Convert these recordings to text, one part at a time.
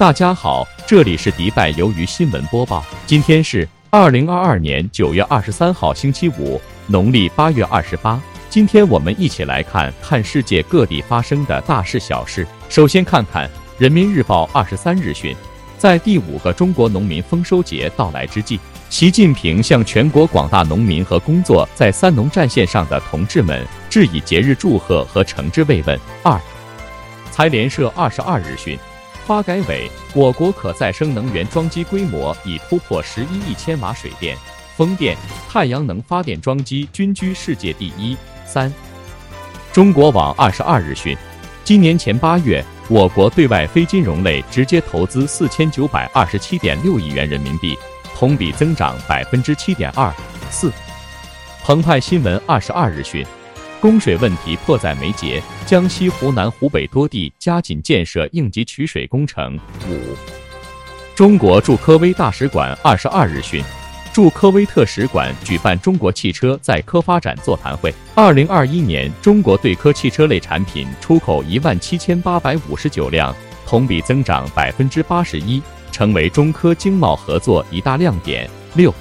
大家好，这里是迪拜鱿鱼新闻播报。今天是二零二二年九月二十三号，星期五，农历八月二十八。今天我们一起来看看世界各地发生的大事小事。首先看看《人民日报》二十三日讯，在第五个中国农民丰收节到来之际，习近平向全国广大农民和工作在三农战线上的同志们致以节日祝贺和诚挚慰问。二，财联社二十二日讯。发改委，我国可再生能源装机规模已突破十一亿千瓦，水电、风电、太阳能发电装机均居世界第一。三，中国网二十二日讯，今年前八月，我国对外非金融类直接投资四千九百二十七点六亿元人民币，同比增长百分之七点二四。澎湃新闻二十二日讯。供水问题迫在眉睫，江西、湖南、湖北多地加紧建设应急取水工程。五，中国驻科威大使馆二十二日讯，驻科威特使馆举办中国汽车在科发展座谈会。二零二一年，中国对科汽车类产品出口一万七千八百五十九辆，同比增长百分之八十一，成为中科经贸合作一大亮点。六，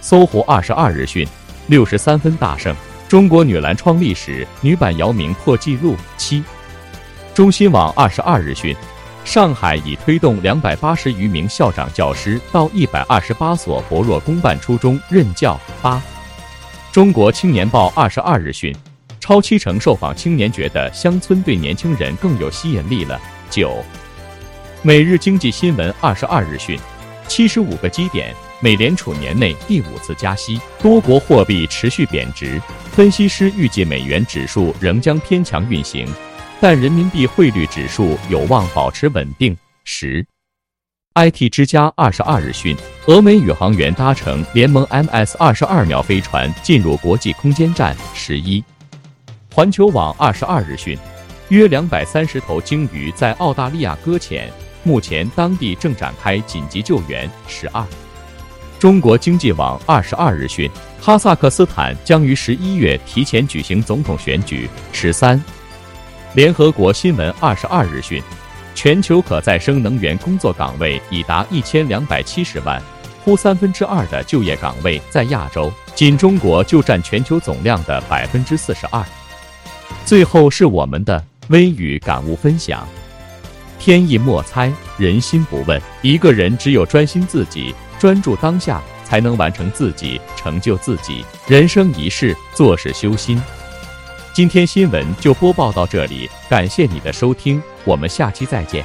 搜狐二十二日讯，六十三分大胜。中国女篮创历史，女版姚明破纪录。七，中新网二十二日讯，上海已推动两百八十余名校长教师到一百二十八所薄弱公办初中任教。八，中国青年报二十二日讯，超七成受访青年觉得乡村对年轻人更有吸引力了。九，每日经济新闻二十二日讯，七十五个基点。美联储年内第五次加息，多国货币持续贬值。分析师预计美元指数仍将偏强运行，但人民币汇率指数有望保持稳定。十，IT 之家二十二日讯，俄美宇航员搭乘联盟 MS 二十二秒飞船进入国际空间站。十一，环球网二十二日讯，约两百三十头鲸鱼在澳大利亚搁浅，目前当地正展开紧急救援。十二。中国经济网二十二日讯，哈萨克斯坦将于十一月提前举行总统选举。十三，联合国新闻二十二日讯，全球可再生能源工作岗位已达一千两百七十万，呼三分之二的就业岗位在亚洲，仅中国就占全球总量的百分之四十二。最后是我们的微语感悟分享：天意莫猜，人心不问，一个人只有专心自己。专注当下，才能完成自己，成就自己。人生一世，做事修心。今天新闻就播报到这里，感谢你的收听，我们下期再见。